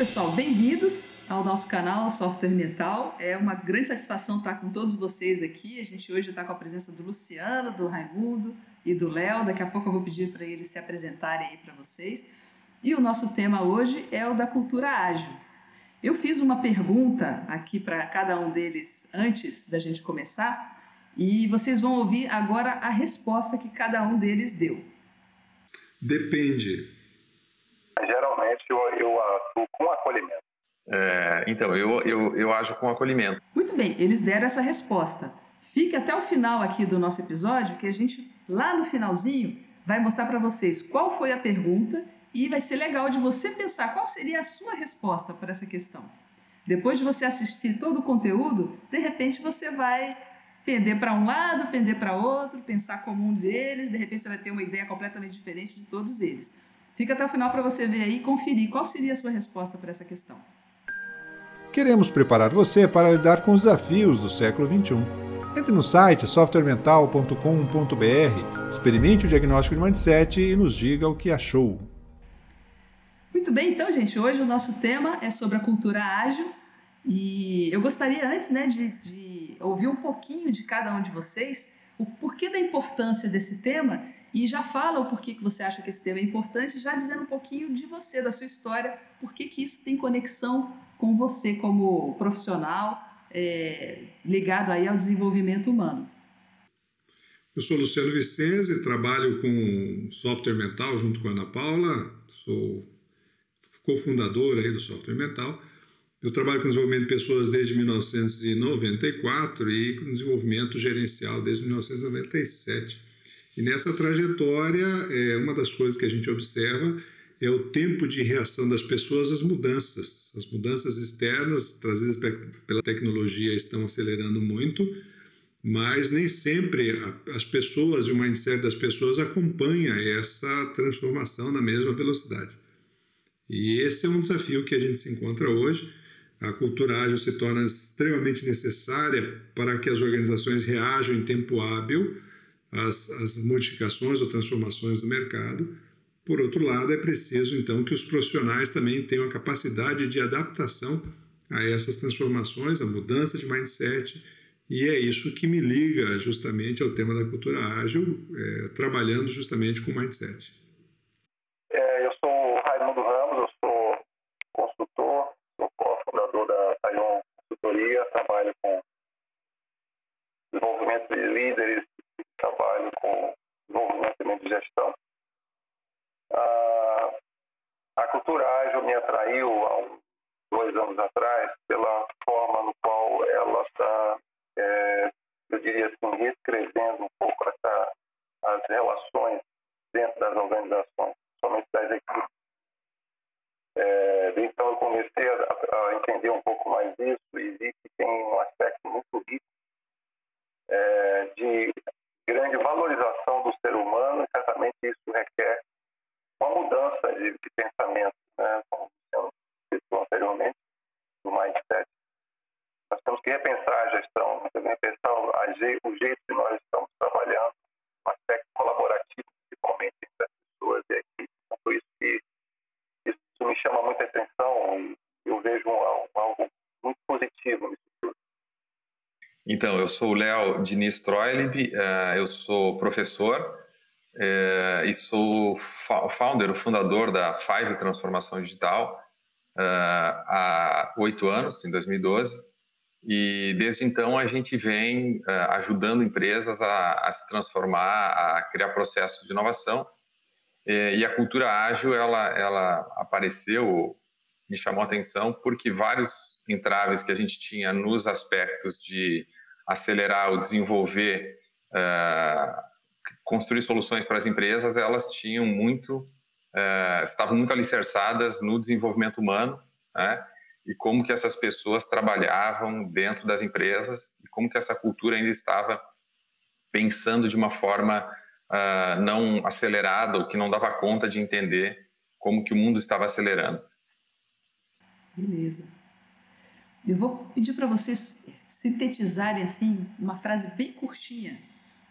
pessoal, bem-vindos ao nosso canal Software Mental. É uma grande satisfação estar com todos vocês aqui. A gente hoje está com a presença do Luciano, do Raimundo e do Léo. Daqui a pouco eu vou pedir para eles se apresentarem aí para vocês. E o nosso tema hoje é o da cultura ágil. Eu fiz uma pergunta aqui para cada um deles antes da gente começar e vocês vão ouvir agora a resposta que cada um deles deu. Depende. Geralmente eu, eu atuo com acolhimento. É, então, eu, eu, eu ajo com acolhimento. Muito bem, eles deram essa resposta. Fique até o final aqui do nosso episódio, que a gente, lá no finalzinho, vai mostrar para vocês qual foi a pergunta e vai ser legal de você pensar qual seria a sua resposta para essa questão. Depois de você assistir todo o conteúdo, de repente você vai pender para um lado, pender para outro, pensar como um deles, de repente você vai ter uma ideia completamente diferente de todos eles. Fica até o final para você ver aí e conferir qual seria a sua resposta para essa questão. Queremos preparar você para lidar com os desafios do século XXI. Entre no site softwaremental.com.br, experimente o diagnóstico de mindset e nos diga o que achou. Muito bem, então, gente, hoje o nosso tema é sobre a cultura ágil e eu gostaria antes né, de, de ouvir um pouquinho de cada um de vocês o porquê da importância desse tema e já fala o porquê que você acha que esse tema é importante, já dizendo um pouquinho de você, da sua história, por que isso tem conexão com você como profissional é, ligado aí ao desenvolvimento humano. Eu sou Luciano Vicenzi, trabalho com software mental junto com a Ana Paula, sou cofundador aí do software mental. Eu trabalho com desenvolvimento de pessoas desde 1994 e com desenvolvimento gerencial desde 1997. E nessa trajetória, é, uma das coisas que a gente observa é o tempo de reação das pessoas às mudanças. As mudanças externas trazidas pela tecnologia estão acelerando muito, mas nem sempre as pessoas e o mindset das pessoas acompanha essa transformação na mesma velocidade. E esse é um desafio que a gente se encontra hoje. A cultura ágil se torna extremamente necessária para que as organizações reajam em tempo hábil às, às modificações ou transformações do mercado. Por outro lado, é preciso então que os profissionais também tenham a capacidade de adaptação a essas transformações, a mudança de mindset, e é isso que me liga justamente ao tema da cultura ágil, é, trabalhando justamente com mindset. trabalho com desenvolvimento de líderes, trabalho com desenvolvimento de gestão. A, a cultura ágil me atraiu há uns dois anos atrás pela forma no qual ela está, é, eu diria assim, reescrevendo um pouco essa, as relações dentro das organizações, somente das equipes. É, então eu comecei a, a, entender um pouco mais isso e vi que tem um aspecto muito rico é, de grande valorização do ser humano e certamente isso requer uma mudança de, de pensamento, né, como eu citou anteriormente, do mindset. Nós temos que repensar a gestão, repensar o jeito que nós estamos trabalhando, um aspecto colaborativo, principalmente entre as pessoas e a equipe. Então, por isso que isso me chama muita atenção e eu vejo um, algo muito positivo nisso tudo. Então, eu sou o Léo Diniz Troilib, eh, eu sou professor eh, e sou founder, o fundador da Five Transformação Digital eh, há oito anos, em 2012. E desde então a gente vem ajudando empresas a, a se transformar, a criar processos de inovação e a cultura ágil, ela, ela apareceu, me chamou a atenção, porque vários entraves que a gente tinha nos aspectos de acelerar ou desenvolver, uh, construir soluções para as empresas, elas tinham muito, uh, estavam muito alicerçadas no desenvolvimento humano, né? e como que essas pessoas trabalhavam dentro das empresas e como que essa cultura ainda estava pensando de uma forma uh, não acelerada ou que não dava conta de entender como que o mundo estava acelerando. Beleza. Eu vou pedir para vocês sintetizarem assim uma frase bem curtinha.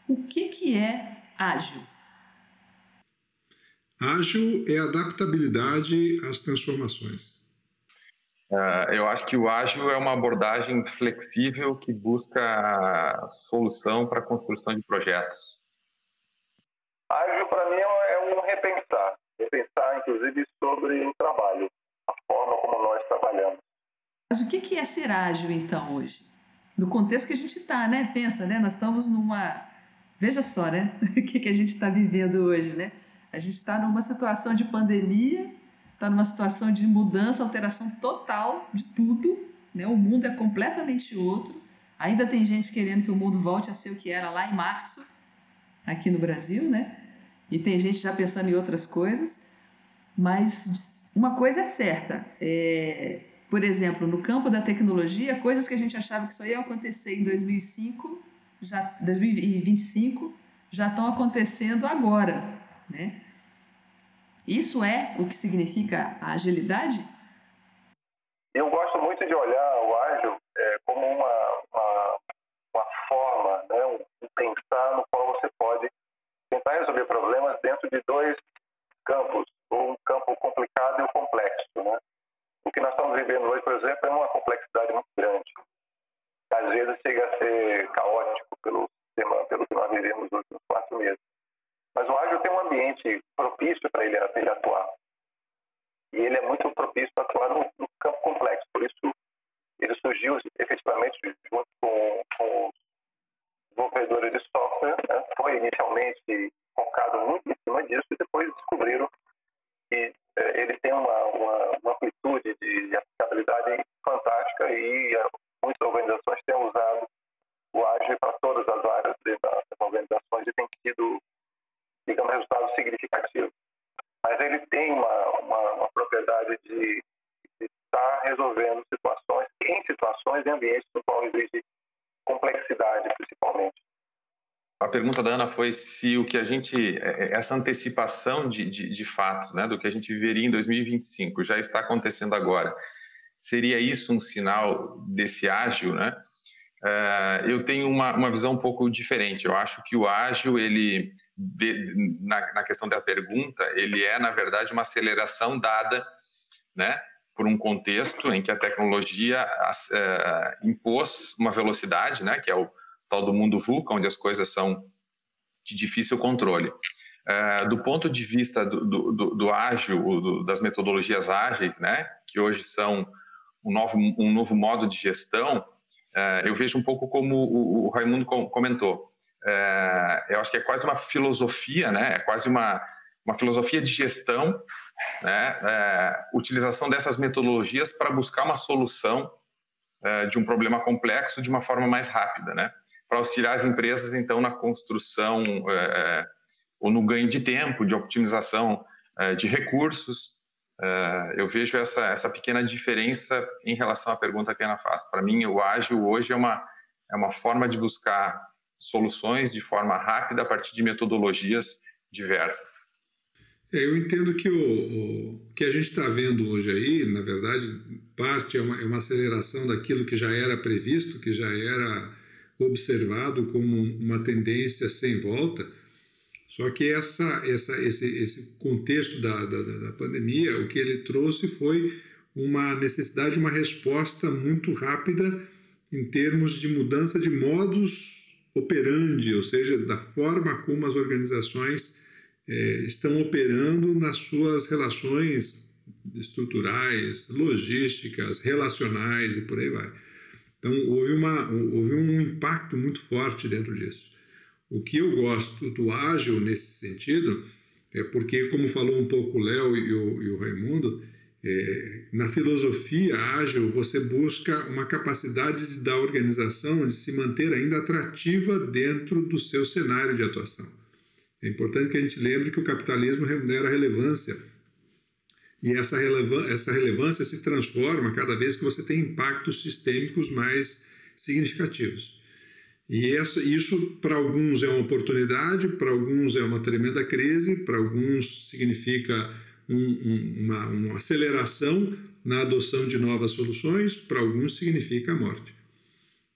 O que que é ágil? Ágil é adaptabilidade às transformações. Uh, eu acho que o ágil é uma abordagem flexível que busca solução para a construção de projetos. Ágil, para mim, é, é um repensar. Repensar, inclusive, sobre o trabalho, a forma como nós trabalhamos. Mas o que é ser ágil, então, hoje? No contexto que a gente está, né? Pensa, né? Nós estamos numa... Veja só, né? o que, que a gente está vivendo hoje, né? A gente está numa situação de pandemia está numa situação de mudança, alteração total de tudo. Né? O mundo é completamente outro. Ainda tem gente querendo que o mundo volte a ser o que era lá em março, aqui no Brasil, né? E tem gente já pensando em outras coisas. Mas uma coisa é certa: é, por exemplo, no campo da tecnologia, coisas que a gente achava que só iam acontecer em 2005, já 2025, já estão acontecendo agora, né? Isso é o que significa a agilidade? Eu gosto muito de olhar o ágil é, como uma, uma, uma forma, né, um, pensar no qual você pode tentar resolver problemas dentro de dois campos, um campo complicado e um complexo. O que nós estamos vivendo hoje, por exemplo, é uma complexidade muito grande. Às vezes chega a ser caótico pelo, pelo que nós vivemos nos últimos quatro meses. Mas o ágil tem um ambiente propício para ele, ele, atuar. E ele é muito propício para atuar no, no, campo complexo. Por isso, ele surgiu efetivamente junto com, com os desenvolvedores de software. Né? Foi inicialmente focado muito em cima disso e depois descobriram que eh, ele tem uma, uma, uma, amplitude de aplicabilidade fantástica e uh, muitas organizações têm usado o ágil para todas as áreas das organizações e tem sido digamos, resultado significativo. Mas ele tem uma, uma, uma propriedade de, de estar resolvendo situações, em situações e ambientes no qual existe complexidade, principalmente. A pergunta da Ana foi se o que a gente, é, é, essa antecipação de, de, de fatos, né, do que a gente viveria em 2025, já está acontecendo agora. Seria isso um sinal desse ágil, né? Uh, eu tenho uma, uma visão um pouco diferente. Eu acho que o ágil, ele de, na, na, questão da pergunta, ele é, na verdade, uma aceleração dada né, por um contexto em que a tecnologia é, impôs uma velocidade, né, que é o tal do mundo VUCA, onde as coisas são de difícil controle. É, do ponto de vista do, do, do, ágil, do, das metodologias ágeis, né, que hoje são um novo, um novo modo de gestão, é, eu vejo um pouco como o, o Raimundo comentou é, eu acho que é quase uma filosofia, né? É quase uma, uma filosofia de gestão, né? É, utilização dessas metodologias para buscar uma solução é, de um problema complexo de uma forma mais rápida, né? Para auxiliar as empresas, então, na construção é, ou no ganho de tempo, de optimização é, de recursos. É, eu vejo essa, essa pequena diferença em relação à pergunta que a Ana faz. Para mim, o ágil hoje é uma, é uma forma de buscar soluções de forma rápida a partir de metodologias diversas. É, eu entendo que o, o, que a gente está vendo hoje aí, na verdade, parte é uma, é uma, aceleração daquilo que já era previsto, que já era observado como uma tendência sem volta. Só que essa, essa, esse, esse contexto da, da, da pandemia, o que ele trouxe foi uma necessidade de uma resposta muito rápida em termos de mudança de modos operandi, ou seja, da forma como as organizações é, estão operando nas suas relações estruturais, logísticas, relacionais e por aí vai. Então, houve, uma, houve um impacto muito forte dentro disso. O que eu gosto do ágil nesse sentido é porque, como falou um pouco o Léo e o, e o Raimundo, é, na filosofia ágil, você busca uma capacidade da organização de se manter ainda atrativa dentro do seu cenário de atuação. É importante que a gente lembre que o capitalismo remunera relevância. E essa, relevan essa relevância se transforma cada vez que você tem impactos sistêmicos mais significativos. E essa, isso, para alguns, é uma oportunidade, para alguns, é uma tremenda crise, para alguns, significa um, um, uma, uma aceleração na adoção de novas soluções, para alguns significa a morte.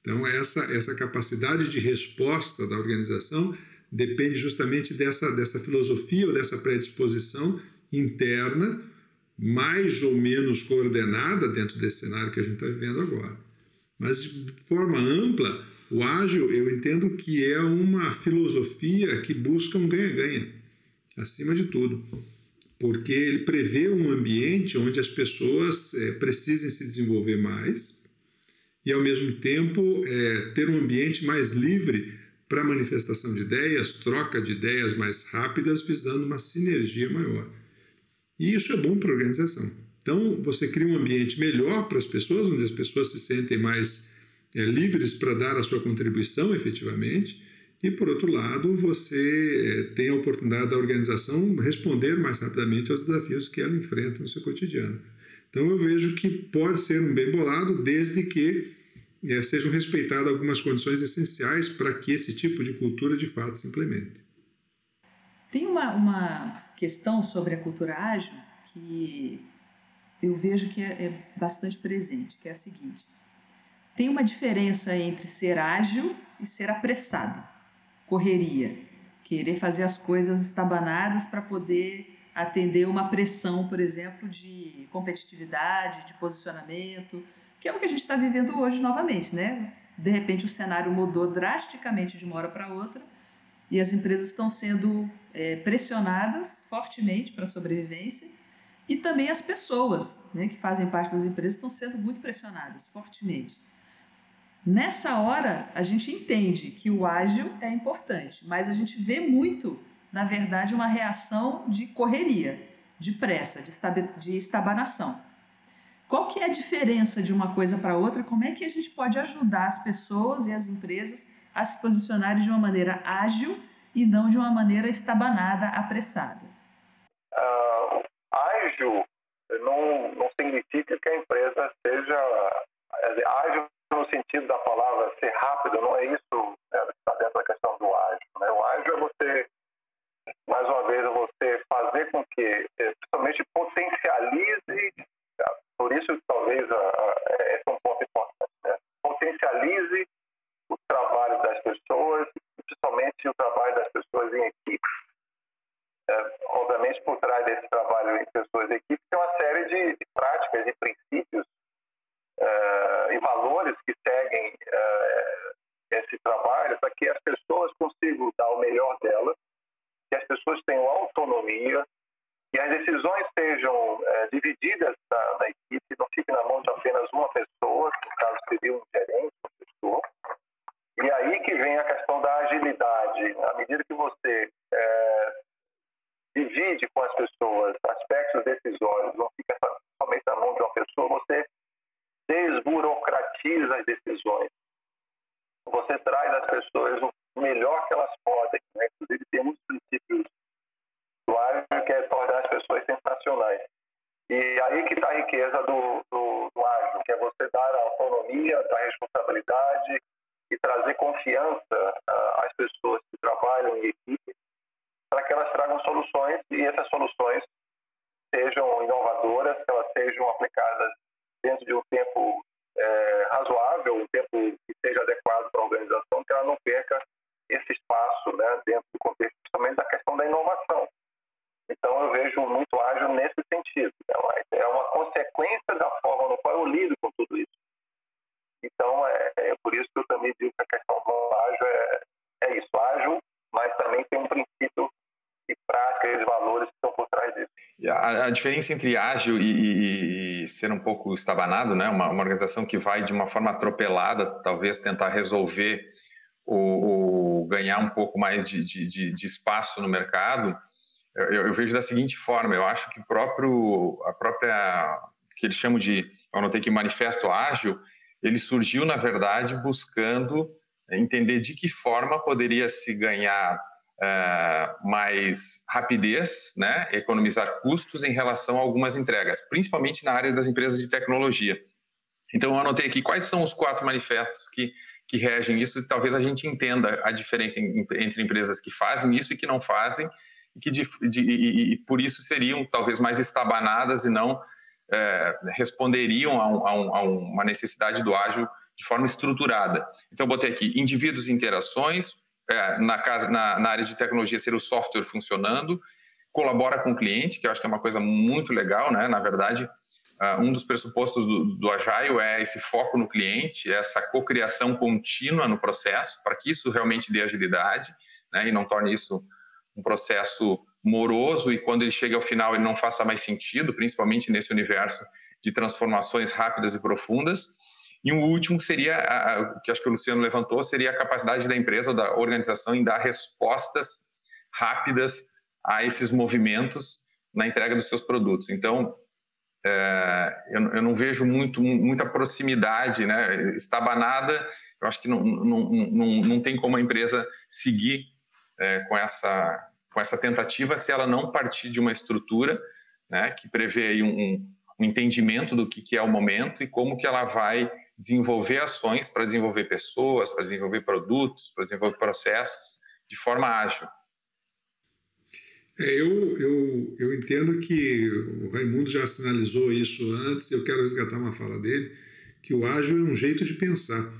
Então, essa, essa capacidade de resposta da organização depende justamente dessa, dessa filosofia ou dessa predisposição interna mais ou menos coordenada dentro desse cenário que a gente está vivendo agora. Mas de forma ampla, o ágil eu entendo que é uma filosofia que busca um ganha-ganha, acima de tudo, porque ele prevê um ambiente onde as pessoas é, precisem se desenvolver mais e, ao mesmo tempo, é, ter um ambiente mais livre para manifestação de ideias, troca de ideias mais rápidas, visando uma sinergia maior. E isso é bom para a organização. Então, você cria um ambiente melhor para as pessoas, onde as pessoas se sentem mais é, livres para dar a sua contribuição efetivamente. E, por outro lado, você é, tem a oportunidade da organização responder mais rapidamente aos desafios que ela enfrenta no seu cotidiano. Então, eu vejo que pode ser um bem bolado, desde que é, sejam respeitadas algumas condições essenciais para que esse tipo de cultura de fato se implemente. Tem uma, uma questão sobre a cultura ágil que eu vejo que é, é bastante presente, que é a seguinte: tem uma diferença entre ser ágil e ser apressado, correria, querer fazer as coisas estabanadas para poder atender uma pressão, por exemplo, de competitividade, de posicionamento, que é o que a gente está vivendo hoje novamente, né? De repente o cenário mudou drasticamente de uma hora para outra e as empresas estão sendo é, pressionadas fortemente para a sobrevivência e também as pessoas né, que fazem parte das empresas estão sendo muito pressionadas fortemente. Nessa hora, a gente entende que o ágil é importante, mas a gente vê muito, na verdade, uma reação de correria, de pressa, de estabanação. Qual que é a diferença de uma coisa para outra? Como é que a gente pode ajudar as pessoas e as empresas a se posicionarem de uma maneira ágil e não de uma maneira estabanada, apressada? Uh, ágil não, não significa que a empresa seja ágil no sentido da palavra ser rápido, não é isso né, que está dentro da questão do ágil. Né? O ágil é você, mais uma vez, é você fazer com que, diferença entre ágil e, e ser um pouco estabanado, né? Uma, uma, organização que vai de uma forma atropelada, talvez tentar resolver ou, ganhar um pouco mais de, de, de espaço no mercado, eu, eu, vejo da seguinte forma: eu acho que próprio, a própria, que eles chamam de, eu anotei aqui, manifesto ágil, ele surgiu, na verdade, buscando entender de que forma poderia se ganhar uh, mais rapidez, né, economizar custos em relação a algumas entregas, principalmente na área das empresas de tecnologia. Então, eu anotei aqui quais são os quatro manifestos que, que regem isso e talvez a gente entenda a diferença entre empresas que fazem isso e que não fazem e que de, de, e, e por isso seriam talvez mais estabanadas e não é, responderiam a, um, a, um, a, uma necessidade do ágil de forma estruturada. Então, eu botei aqui indivíduos e interações, é, na, casa, na, na, área de tecnologia ser o software funcionando, colabora com o cliente, que eu acho que é uma coisa muito legal, né? Na verdade, uh, um dos pressupostos do, do Agile é esse foco no cliente, essa cocriação contínua no processo, para que isso realmente dê agilidade, né? E não torne isso um processo moroso e quando ele chega ao final ele não faça mais sentido, principalmente nesse universo de transformações rápidas e profundas. E um último seria, o que acho que o Luciano levantou, seria a capacidade da empresa ou da organização em dar respostas rápidas a esses movimentos na entrega dos seus produtos. Então, é, eu, eu, não vejo muito, muita proximidade, né? Estabanada, eu acho que não, não, não, não tem como a empresa seguir é, com, essa, com essa tentativa se ela não partir de uma estrutura né, que prevê um, um entendimento do que, que é o momento e como que ela vai desenvolver ações para desenvolver pessoas, para desenvolver produtos, para desenvolver processos de forma ágil. É, eu, eu, eu entendo que o Raimundo já sinalizou isso antes, eu quero resgatar uma fala dele, que o ágil é um jeito de pensar.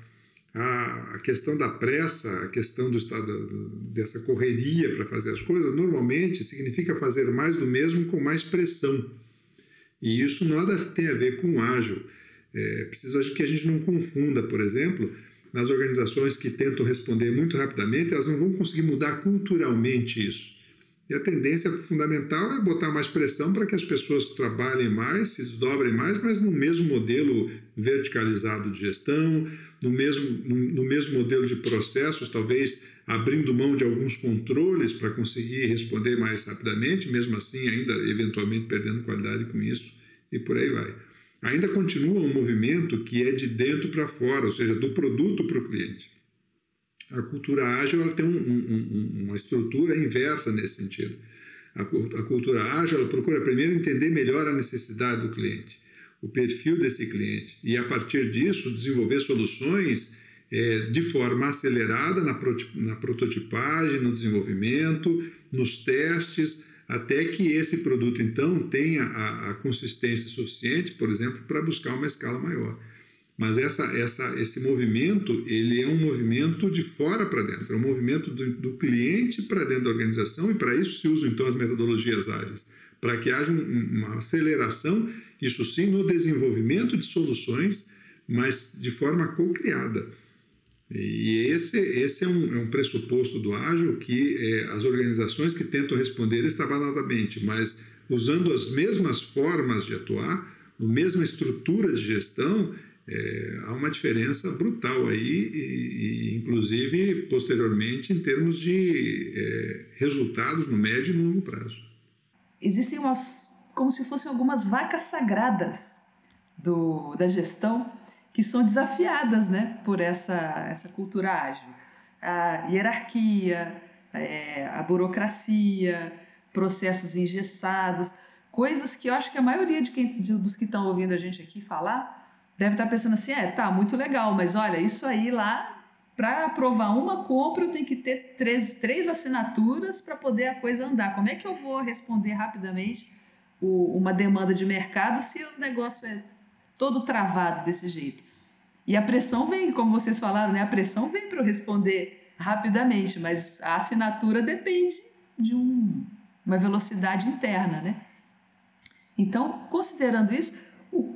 A, a questão da pressa, a questão do estado dessa correria para fazer as coisas, normalmente significa fazer mais do mesmo com mais pressão. E isso nada tem a ver com ágil. É preciso que a gente não confunda, por exemplo, nas organizações que tentam responder muito rapidamente, elas não vão conseguir mudar culturalmente isso. E a tendência fundamental é botar mais pressão para que as pessoas trabalhem mais, se desdobrem mais, mas no mesmo modelo verticalizado de gestão, no mesmo, no, no mesmo modelo de processos, talvez abrindo mão de alguns controles para conseguir responder mais rapidamente, mesmo assim, ainda eventualmente perdendo qualidade com isso, e por aí vai ainda continua um movimento que é de dentro para fora, ou seja, do produto para o cliente. A cultura ágil ela tem um, um, uma estrutura inversa nesse sentido. A, a cultura ágil ela procura primeiro entender melhor a necessidade do cliente, o perfil desse cliente, e a partir disso desenvolver soluções é, de forma acelerada na, na prototipagem, no desenvolvimento, nos testes, até que esse produto, então, tenha a, a consistência suficiente, por exemplo, para buscar uma escala maior. Mas essa, essa, esse movimento, ele é um movimento de fora para dentro, é um movimento do, do cliente para dentro da organização e para isso se usam, então, as metodologias ágeis, para que haja uma aceleração, isso sim, no desenvolvimento de soluções, mas de forma co-criada. E esse, esse é, um, é um pressuposto do ágil que é, as organizações que tentam responder estabanadamente, mas usando as mesmas formas de atuar, a mesma estrutura de gestão, é, há uma diferença brutal aí, e, e, inclusive posteriormente em termos de é, resultados no médio e no longo prazo. Existem umas, como se fossem algumas vacas sagradas do, da gestão que são desafiadas né, por essa, essa cultura ágil. A hierarquia, é, a burocracia, processos engessados, coisas que eu acho que a maioria de quem, de, dos que estão ouvindo a gente aqui falar deve estar pensando assim: é, tá, muito legal, mas olha, isso aí lá, para aprovar uma compra, eu tenho que ter três, três assinaturas para poder a coisa andar. Como é que eu vou responder rapidamente o, uma demanda de mercado se o negócio é todo travado desse jeito. E a pressão vem, como vocês falaram, né? A pressão vem para eu responder rapidamente, mas a assinatura depende de um, uma velocidade interna, né? Então, considerando isso,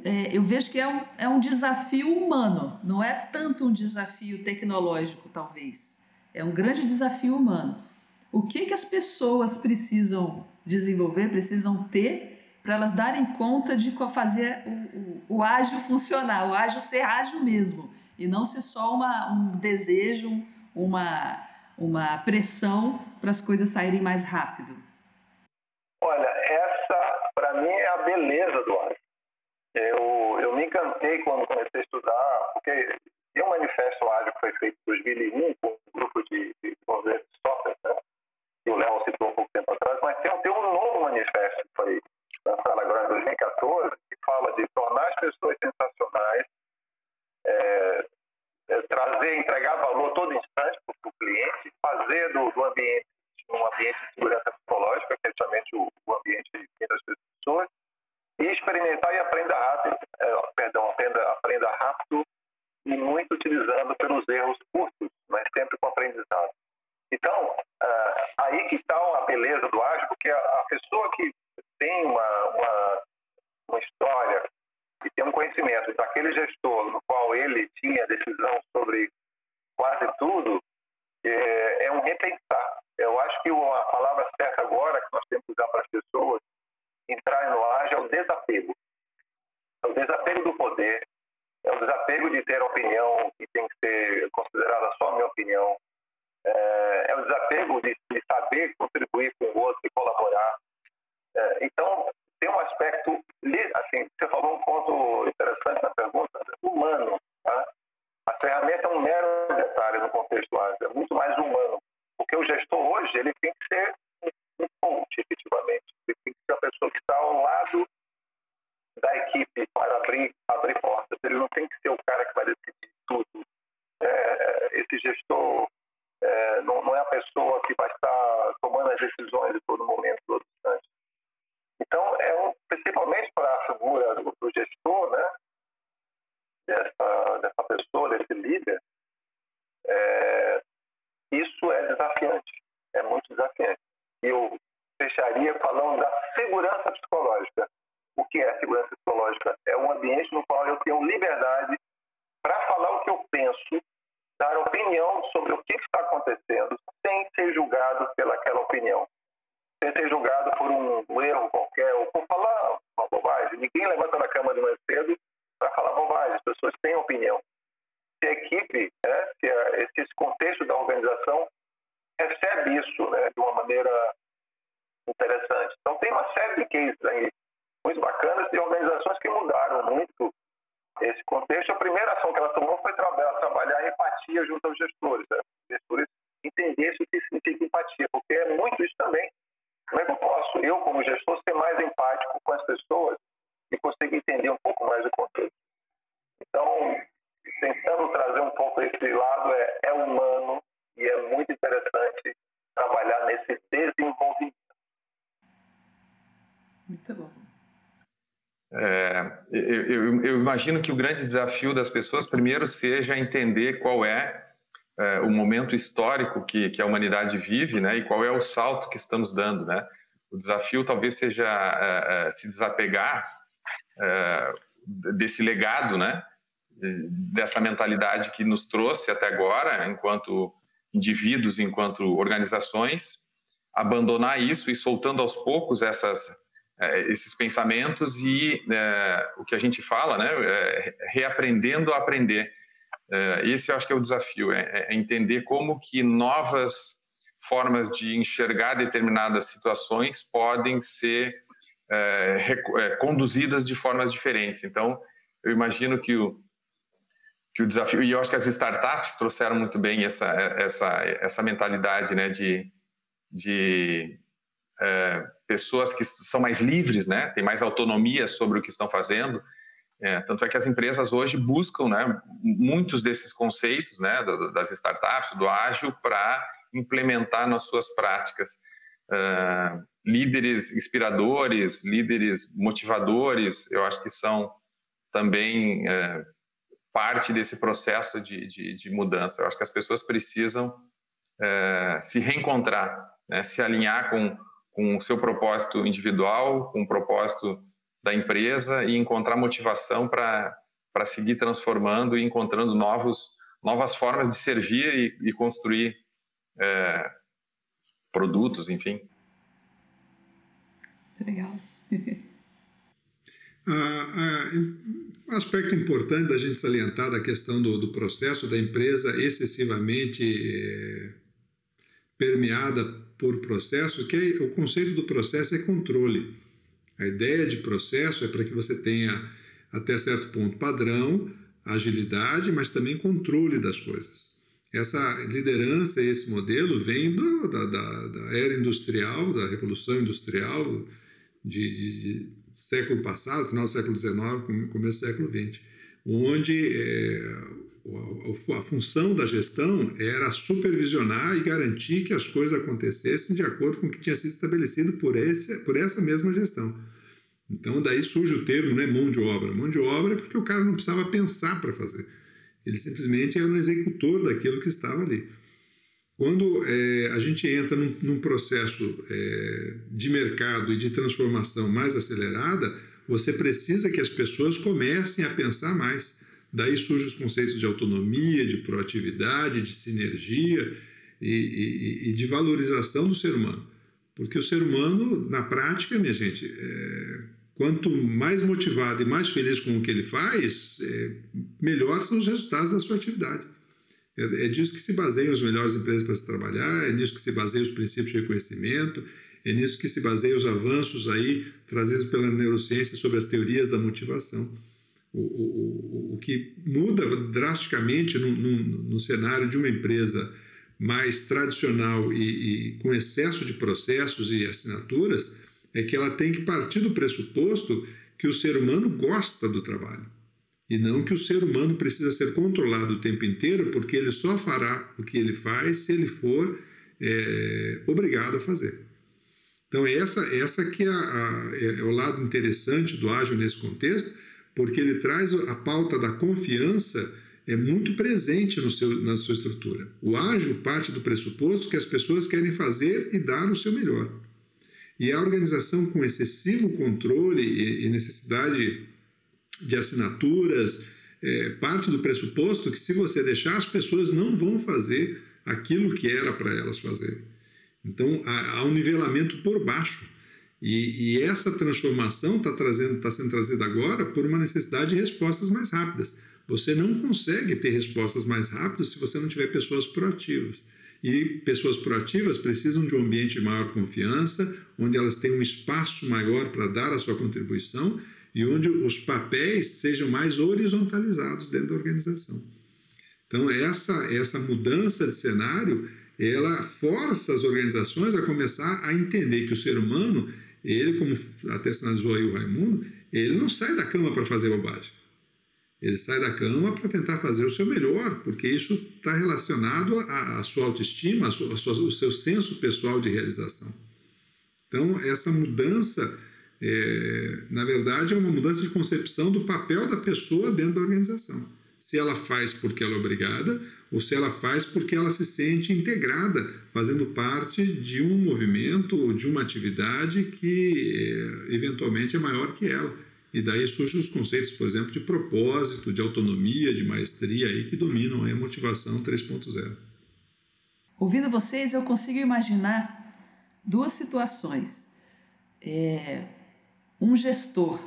é, eu vejo que é um, é um desafio humano, não é tanto um desafio tecnológico, talvez. É um grande desafio humano. O que, que as pessoas precisam desenvolver, precisam ter para elas darem conta de fazer o, o, ágil funcionar, o ágil ser ágil mesmo, e não ser só uma, um desejo, uma, uma pressão para as coisas saírem mais rápido. Olha, essa para mim é a beleza do ágil. Eu, eu me encantei quando comecei a estudar, porque tem um manifesto ágil que foi feito em 2001 com um grupo de, de desenvolvedores de software, né? que o Léo citou um pouco tempo atrás, mas tem, tem um novo manifesto que foi lançada agora em 2014, que fala de tornar as pessoas sensacionais, é, é, trazer, entregar valor todo instante para o cliente, fazer do, do, ambiente um ambiente de segurança psicológica, que é justamente o, o ambiente das pessoas, e experimentar e aprenda rápido, é, perdão, imagino que o grande desafio das pessoas, primeiro, seja entender qual é, é o momento histórico que, que, a humanidade vive, né, e qual é o salto que estamos dando, né. O desafio talvez seja é, se desapegar desse legado, né, dessa mentalidade que nos trouxe até agora, enquanto indivíduos, enquanto organizações, abandonar isso e soltando aos poucos essas esses pensamentos e é, o que a gente fala, né, é, reaprendendo a aprender. É, esse acho que é o desafio, é, é, entender como que novas formas de enxergar determinadas situações podem ser conduzidas de formas diferentes. Então, eu imagino que o, que o desafio, e eu acho que as startups trouxeram muito bem essa, essa, essa mentalidade né, de, de é, pessoas que são mais livres, né, têm mais autonomia sobre o que estão fazendo. É, tanto é que as empresas hoje buscam né, muitos desses conceitos né, das startups, do ágil, para implementar nas suas práticas. Uh, líderes inspiradores, líderes motivadores, eu acho que são também uh, parte desse processo de, de, de, mudança. Eu acho que as pessoas precisam uh, se reencontrar, né, se alinhar com com o seu propósito individual, com o propósito da empresa e encontrar motivação para seguir transformando e encontrando novos, novas formas de servir e, e construir é, produtos, enfim. Legal. ah, ah, um aspecto importante da gente salientar da questão do, do processo da empresa excessivamente eh, permeada por processo, que é, o conceito do processo é controle. A ideia de processo é para que você tenha, até certo ponto, padrão, agilidade, mas também controle das coisas. Essa liderança, esse modelo, vem do, da, da, da, era industrial, da revolução industrial de, de, de, século passado, final do século XIX, começo do século XX, onde é, a função da gestão era supervisionar e garantir que as coisas acontecessem de acordo com o que tinha sido estabelecido por, esse, por essa mesma gestão. Então, daí surge o termo né, mão de obra. Mão de obra é porque o cara não precisava pensar para fazer. Ele simplesmente era um executor daquilo que estava ali. Quando é, a gente entra num, num processo é, de mercado e de transformação mais acelerada, você precisa que as pessoas comecem a pensar mais. Daí surgem os conceitos de autonomia, de proatividade, de sinergia e, e, e de valorização do ser humano. Porque o ser humano, na prática, minha gente, é, quanto mais motivado e mais feliz com o que ele faz, é, melhor são os resultados da sua atividade. É, é disso que se baseiam as melhores empresas para se trabalhar, é nisso que se baseiam os princípios de reconhecimento, é nisso que se baseiam os avanços aí trazidos pela neurociência sobre as teorias da motivação. O, o, o que muda drasticamente no, no, no, cenário de uma empresa mais tradicional e, e com excesso de processos e assinaturas é que ela tem que partir do pressuposto que o ser humano gosta do trabalho e não que o ser humano precisa ser controlado o tempo inteiro porque ele só fará o que ele faz se ele for é, obrigado a fazer. Então, essa, essa que é, a, é, o lado interessante do ágil nesse contexto, porque ele traz a pauta da confiança é muito presente no seu, na sua estrutura. O ágil parte do pressuposto que as pessoas querem fazer e dar o seu melhor. E a organização com excessivo controle e, e necessidade de assinaturas é, parte do pressuposto que se você deixar, as pessoas não vão fazer aquilo que era para elas fazerem. Então há, há um nivelamento por baixo. E, e essa transformação está tá sendo trazida agora por uma necessidade de respostas mais rápidas. Você não consegue ter respostas mais rápidas se você não tiver pessoas proativas. E pessoas proativas precisam de um ambiente de maior confiança, onde elas têm um espaço maior para dar a sua contribuição e onde os papéis sejam mais horizontalizados dentro da organização. Então, essa, essa mudança de cenário ela força as organizações a começar a entender que o ser humano, ele, como até sinalizou aí o Raimundo, ele não sai da cama para fazer bobagem. Ele sai da cama para tentar fazer o seu melhor, porque isso está relacionado à, sua autoestima, ao seu senso pessoal de realização. Então, essa mudança, é, na verdade, é uma mudança de concepção do papel da pessoa dentro da organização se ela faz porque ela é obrigada ou se ela faz porque ela se sente integrada, fazendo parte de um movimento ou de uma atividade que eh, eventualmente é maior que ela. E daí surgem os conceitos, por exemplo, de propósito, de autonomia, de maestria aí que dominam a motivação 3.0. Ouvindo vocês, eu consigo imaginar duas situações. É, um gestor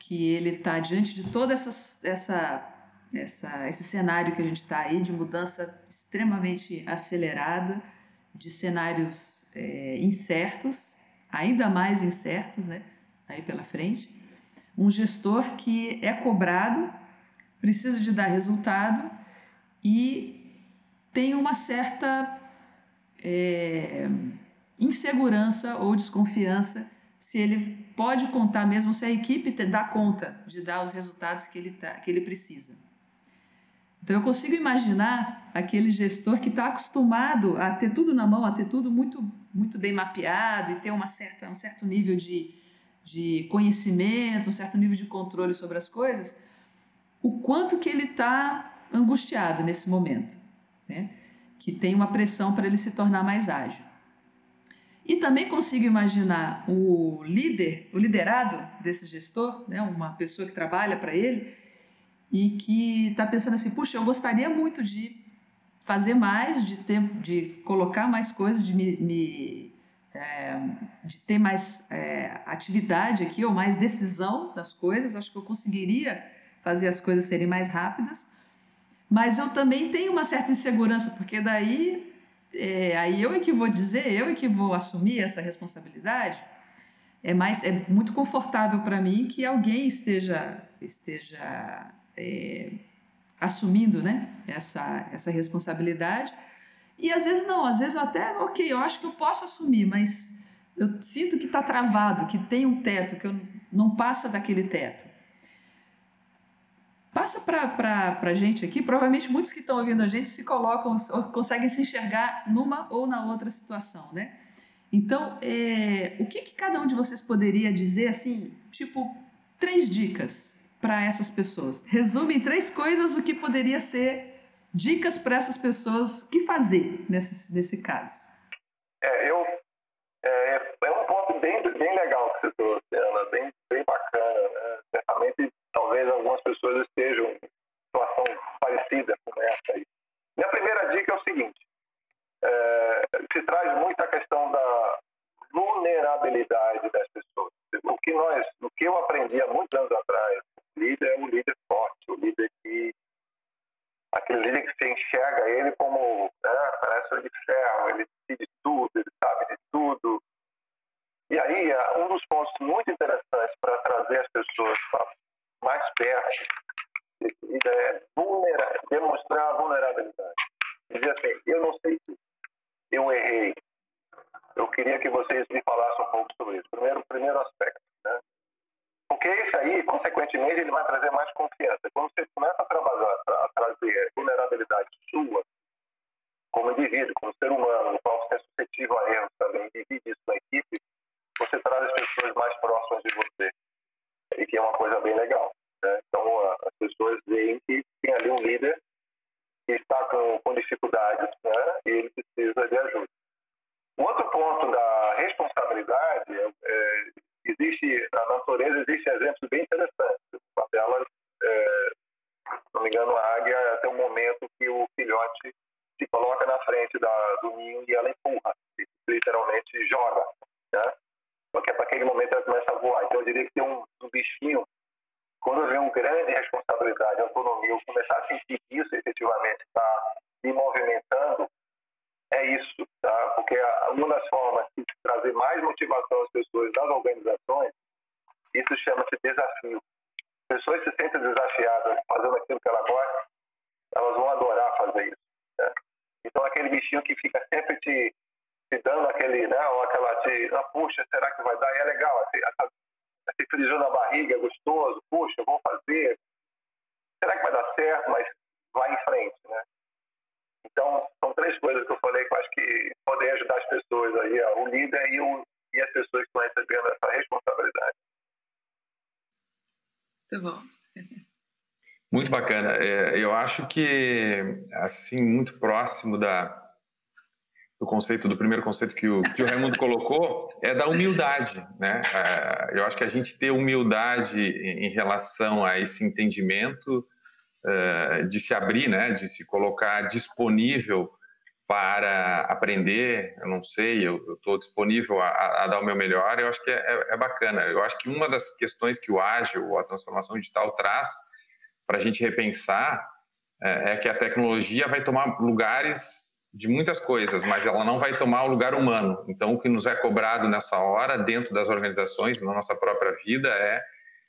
que ele está diante de toda essa, essa essa, esse cenário que a gente está aí de mudança extremamente acelerada, de cenários é, incertos, ainda mais incertos, né, aí pela frente. Um gestor que é cobrado, precisa de dar resultado e tem uma certa é, insegurança ou desconfiança se ele pode contar mesmo se a equipe dá conta de dar os resultados que ele, tá, que ele precisa. Então eu consigo imaginar aquele gestor que está acostumado a ter tudo na mão, a ter tudo muito, muito bem mapeado e ter uma certa, um certo nível de, de conhecimento, um certo nível de controle sobre as coisas, o quanto que ele está angustiado nesse momento, né? que tem uma pressão para ele se tornar mais ágil. E também consigo imaginar o líder, o liderado desse gestor, né? uma pessoa que trabalha para ele, e que está pensando assim, puxa, eu gostaria muito de fazer mais, de ter, de colocar mais coisas, de me, me é, de ter mais é, atividade aqui ou mais decisão das coisas. Acho que eu conseguiria fazer as coisas serem mais rápidas, mas eu também tenho uma certa insegurança porque daí é, aí eu é que vou dizer, eu é que vou assumir essa responsabilidade. É mais, é muito confortável para mim que alguém esteja esteja é, assumindo né, essa, essa responsabilidade. E às vezes não, às vezes eu até, ok, eu acho que eu posso assumir, mas eu sinto que está travado, que tem um teto, que eu não passa daquele teto. Passa para a gente aqui, provavelmente muitos que estão ouvindo a gente se colocam, conseguem se enxergar numa ou na outra situação, né? Então, é, o que, que cada um de vocês poderia dizer, assim, tipo, três dicas para essas pessoas? Resume em três coisas o que poderia ser dicas para essas pessoas que fazer nesse, nesse caso. É, eu, é, é, é um ponto bem, bem legal que você trouxe, Ana, bem, bem bacana. Né? Certamente, talvez algumas pessoas estejam em situação parecida com essa aí. Minha primeira dica é o seguinte: é, se traz muito a questão da vulnerabilidade das pessoas. O que nós, o que eu aprendi há muitos anos atrás, líder é um líder forte, o líder que aquele líder que você enxerga ele como né, parece um de ferro, ele decide tudo, ele sabe de tudo. E aí, é, um dos pontos muito interessantes para trazer as pessoas mais perto é vulnerar, demonstrar a vulnerabilidade. Dizer assim, eu não sei se eu errei. Eu queria que vocês me falassem um pouco sobre isso. Primeiro, primeiro aspecto. Porque isso aí, consequentemente, ele vai trazer mais confiança. Quando você começa a trabalhar, a trazer vulnerabilidade sua, como indivíduo, como ser humano, no qual você é suscetível a erros também, divide isso na equipe, você traz as pessoas mais próximas de você. E que é uma coisa bem legal. Né? Então, as pessoas veem que tem ali um líder que está com, com dificuldades né? e ele precisa de ajuda. Um outro ponto da responsabilidade é, é existe na natureza existe exemplos bem interessantes. Uma delas, é, se não me engano, a águia até o momento que o filhote se coloca na frente da, do ninho e ela empurra, literalmente joga, né? Porque é para aquele momento ela começa a voar. Então eu diria que tem um, um bichinho, quando vem uma grande responsabilidade, autonomia, eu começar a sentir isso efetivamente está me movimentando, é isso, tá? Porque uma das formas de trazer mais motivação às pessoas das organizações, isso chama-se desafio. Pessoas se sentem desafiadas fazendo aquilo que ela gosta, elas vão adorar fazer isso. Né? Então, aquele bichinho que fica sempre te, te dando aquele, né, ou aquela te, ah, puxa, será que vai dar? E é legal, assim, essa, esse frisão na barriga, é gostoso, puxa, vou fazer. Será que vai dar certo? Mas vai em frente, né? Então, são três coisas que eu falei que eu acho que podem ajudar as pessoas aí, ó, o líder e, o, e as pessoas que estão recebendo essa responsabilidade. Muito bom. Muito bacana. É, eu acho que, assim, muito próximo da, do conceito, do primeiro conceito que o, que o Raimundo colocou, é da humildade, né? É, eu acho que a gente ter humildade em relação a esse entendimento uh, de se abrir, né, de se colocar disponível para aprender, eu não sei, eu estou disponível a, a, dar o meu melhor, eu acho que é, é, é, bacana. Eu acho que uma das questões que o ágil, a transformação digital traz para a gente repensar é, é, que a tecnologia vai tomar lugares de muitas coisas, mas ela não vai tomar o lugar humano. Então, o que nos é cobrado nessa hora, dentro das organizações, na nossa própria vida, é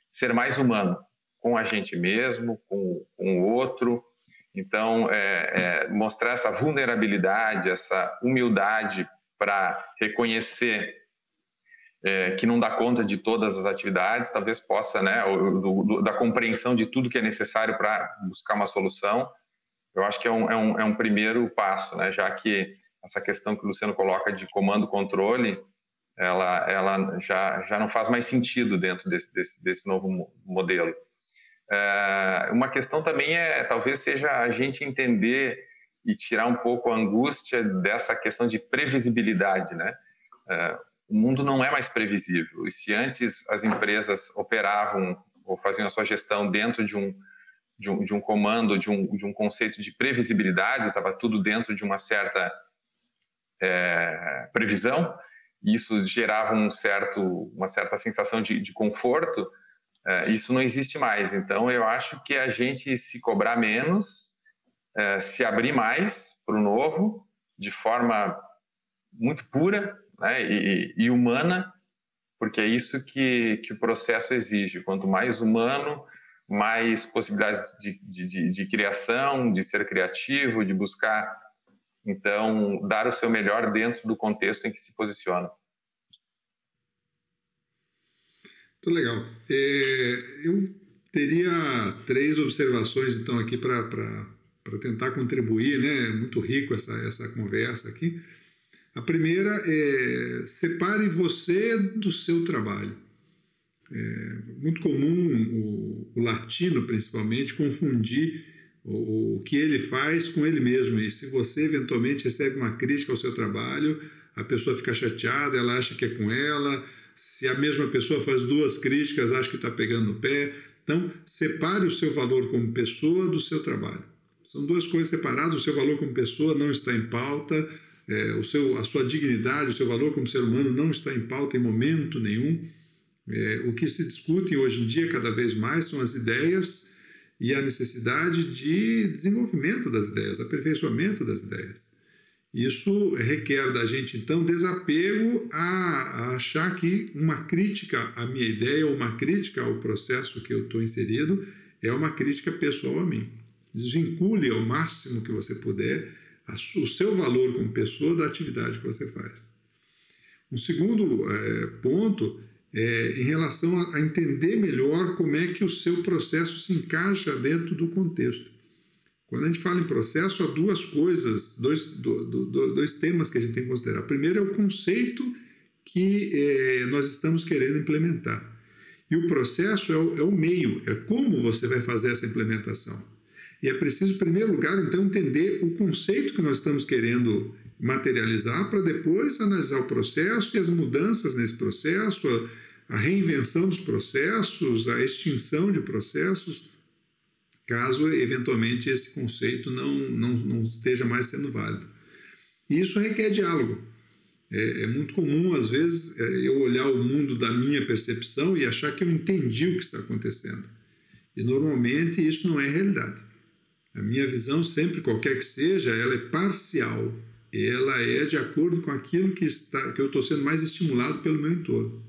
ser mais humano com a gente mesmo, com, com o outro. Então, é, é, mostrar essa vulnerabilidade, essa humildade para reconhecer é, que não dá conta de todas as atividades, talvez possa, né, do, do, da compreensão de tudo que é necessário para buscar uma solução. Eu acho que é um, é um, é um primeiro passo, né, já que essa questão que o Luciano coloca de comando-controle, ela, ela já, já não faz mais sentido dentro desse, desse, desse novo modelo. É, uma questão também é, talvez seja a gente entender e tirar um pouco a angústia dessa questão de previsibilidade, né? É, o mundo não é mais previsível. E se antes as empresas operavam ou faziam a sua gestão dentro de um de um, de um comando, de um, de um conceito de previsibilidade, estava tudo dentro de uma certa é, previsão, e isso gerava um certo, uma certa sensação de, de conforto, isso não existe mais. Então, eu acho que a gente se cobrar menos, é, se abrir mais para o novo, de forma muito pura né, e, e, humana, porque é isso que, que o processo exige. Quanto mais humano, mais possibilidades de, de, de criação, de ser criativo, de buscar, então, dar o seu melhor dentro do contexto em que se posiciona. Muito legal. É, eu teria três observações, então, aqui para tentar contribuir, né? Muito rico essa, essa conversa aqui. A primeira é separe você do seu trabalho. É muito comum o, o latino, principalmente, confundir o, o, que ele faz com ele mesmo. E se você eventualmente recebe uma crítica ao seu trabalho, a pessoa fica chateada, ela acha que é com ela se a mesma pessoa faz duas críticas, acha que está pegando no pé. Então, separe o seu valor como pessoa do seu trabalho. São duas coisas separadas. O seu valor como pessoa não está em pauta. é, o seu, a sua dignidade, o seu valor como ser humano não está em pauta em momento nenhum. É, o que se discute hoje em dia, cada vez mais, são as ideias e a necessidade de desenvolvimento das ideias, aperfeiçoamento das ideias. Isso requer da gente, então, desapego a, a, achar que uma crítica à minha ideia uma crítica ao processo que eu estou inserido é uma crítica pessoal a mim. Desvincule ao máximo que você puder o seu valor como pessoa da atividade que você faz. Um segundo é, ponto é em relação a, a entender melhor como é que o seu processo se encaixa dentro do contexto. Quando a gente fala em processo, há duas coisas, dois, do, do, dois temas que a gente tem que considerar. Primeiro é o conceito que é, nós estamos querendo implementar. E o processo é o, é o meio, é como você vai fazer essa implementação. E é preciso, em primeiro lugar, então, entender o conceito que nós estamos querendo materializar para depois analisar o processo e as mudanças nesse processo, a, a reinvenção dos processos, a extinção de processos, caso eventualmente esse conceito não, não, não esteja mais sendo válido. E isso requer diálogo. É, é, muito comum, às vezes, é, eu olhar o mundo da minha percepção e achar que eu entendi o que está acontecendo. E normalmente isso não é realidade. A minha visão, sempre, qualquer que seja, ela é parcial. Ela é de acordo com aquilo que, está, que eu estou sendo mais estimulado pelo meu entorno.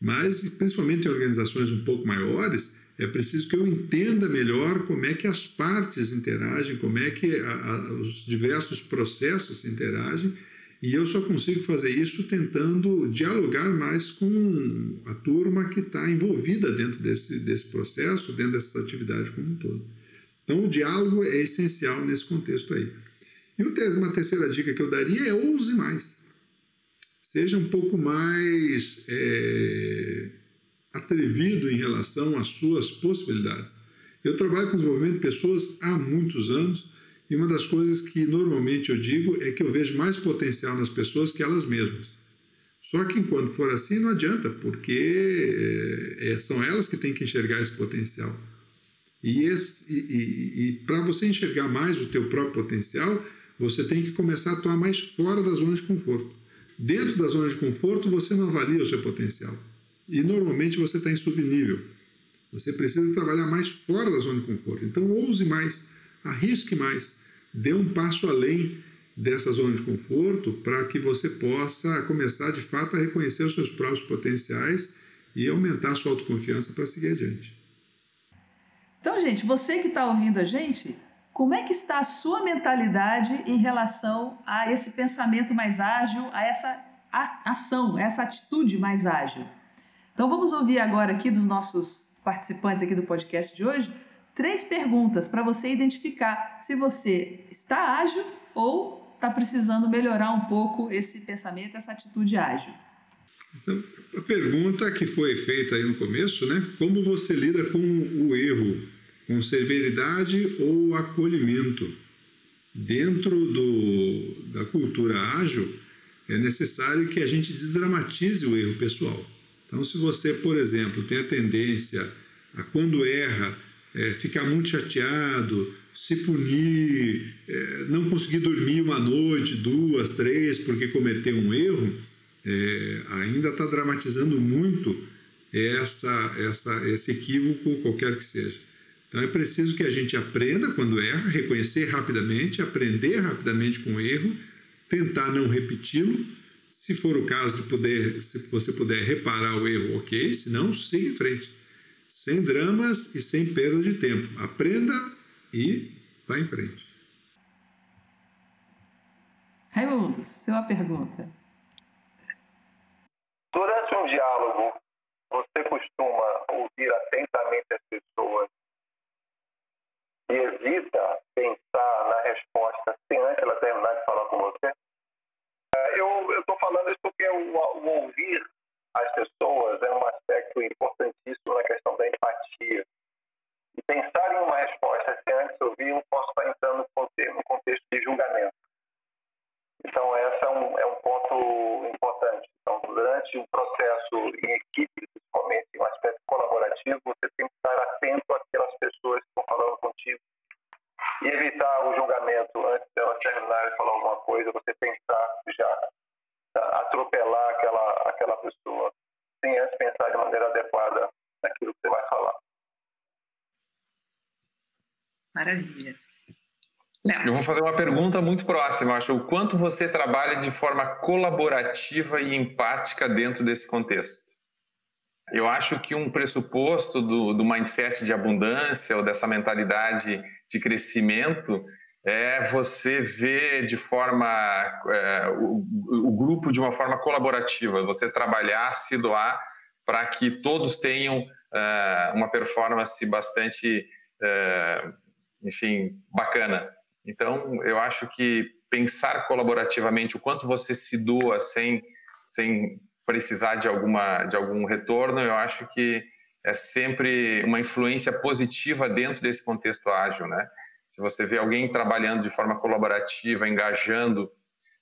Mas, principalmente em organizações um pouco maiores, é preciso que eu entenda melhor como é que as partes interagem, como é que a, a, os diversos processos interagem, e eu só consigo fazer isso tentando dialogar mais com a turma que está envolvida dentro desse, desse processo, dentro dessa atividade como um todo. Então, o diálogo é essencial nesse contexto aí. E uma terceira dica que eu daria é ouse mais. Seja um pouco mais é, atrevido em relação às suas possibilidades. Eu trabalho com desenvolvimento de pessoas há muitos anos e uma das coisas que normalmente eu digo é que eu vejo mais potencial nas pessoas que elas mesmas. Só que enquanto for assim, não adianta, porque é, são elas que têm que enxergar esse potencial. E, e, e, e para você enxergar mais o teu próprio potencial, você tem que começar a atuar mais fora da zona de conforto. Dentro da zona de conforto, você não avalia o seu potencial. E normalmente você está em subnível. Você precisa trabalhar mais fora da zona de conforto. Então, ouse mais, arrisque mais, dê um passo além dessa zona de conforto para que você possa começar de fato a reconhecer os seus próprios potenciais e aumentar a sua autoconfiança para seguir adiante. Então, gente, você que está ouvindo a gente, como é que está a sua mentalidade em relação a esse pensamento mais ágil, a essa ação, essa atitude mais ágil? Então, vamos ouvir agora aqui dos nossos participantes aqui do podcast de hoje três perguntas para você identificar se você está ágil ou está precisando melhorar um pouco esse pensamento, essa atitude ágil. Então, a pergunta que foi feita aí no começo, né? Como você lida com o erro? com severidade ou acolhimento. Dentro do, da cultura ágil, é necessário que a gente desdramatize o erro pessoal. Então, se você, por exemplo, tem a tendência a, quando erra, é, ficar muito chateado, se punir, é, não conseguir dormir uma noite, duas, três, porque cometeu um erro, é, ainda está dramatizando muito essa, essa, esse equívoco, qualquer que seja. Então é preciso que a gente aprenda quando erra, reconhecer rapidamente, aprender rapidamente com o erro, tentar não repeti-lo. Se for o caso de poder, se você puder reparar o erro, ok, se não, siga em frente. Sem dramas e sem perda de tempo. Aprenda e vá em frente. Raimundo, uma pergunta. Durante um diálogo, você costuma ouvir atentamente as pessoas e evita pensar na resposta sem antes ela terminar de falar com você? É, eu estou falando isso porque o, ouvir as pessoas é um aspecto importantíssimo na questão da empatia. E pensar em uma resposta sem antes ouvir, eu posso estar entrando no contexto, no contexto de julgamento. Então, esse é um, é um ponto importante. Então, durante o processo em equipe, principalmente, em um aspecto colaborativo, você tem que estar atento àquelas pessoas que estão falando contigo e evitar o julgamento antes dela terminar e falar alguma coisa, você pensar já, atropelar aquela, aquela pessoa, sem antes pensar de maneira adequada naquilo que você vai falar. Maravilha. Eu vou fazer uma pergunta muito próxima. Acho o quanto você trabalha de forma colaborativa e empática dentro desse contexto. Eu acho que um pressuposto do, do mindset de abundância ou dessa mentalidade de crescimento é você ver de forma é, o, o, grupo de uma forma colaborativa, você trabalhar, se doar para que todos tenham é, uma performance bastante, é, enfim, bacana. Então, eu acho que pensar colaborativamente o quanto você se doa sem, sem precisar de, alguma, de algum retorno, eu acho que é sempre uma influência positiva dentro desse contexto ágil, né? Se você vê alguém trabalhando de forma colaborativa, engajando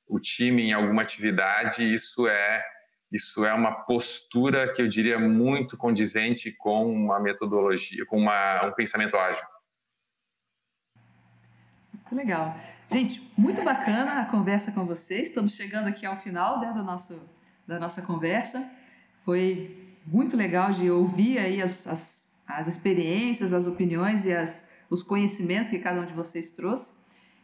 o time em alguma atividade, isso é isso é uma postura que eu diria muito condizente com uma metodologia, com uma, um pensamento ágil. Muito legal. Gente, muito bacana a conversa com vocês. Estamos chegando aqui ao final né, do nosso da nossa conversa. Foi muito legal de ouvir aí as, as, as experiências, as opiniões e as, os conhecimentos que cada um de vocês trouxe.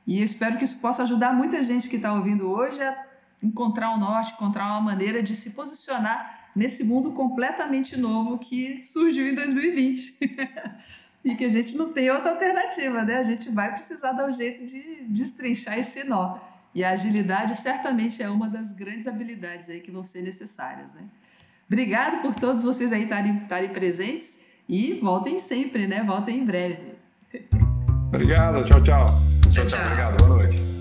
E eu espero que isso possa ajudar muita gente que está ouvindo hoje a encontrar um norte, encontrar uma maneira de se posicionar nesse mundo completamente novo que surgiu em 2020. e que a gente não tem outra alternativa, né? A gente vai precisar dar um jeito de destrinchar esse nó. E a agilidade certamente é uma das grandes habilidades aí que vão ser necessárias, né? Obrigado por todos vocês aí estarem presentes e voltem sempre, né? Voltem em breve. Obrigado, tchau, tchau. Tchau, tchau. Obrigado, boa noite.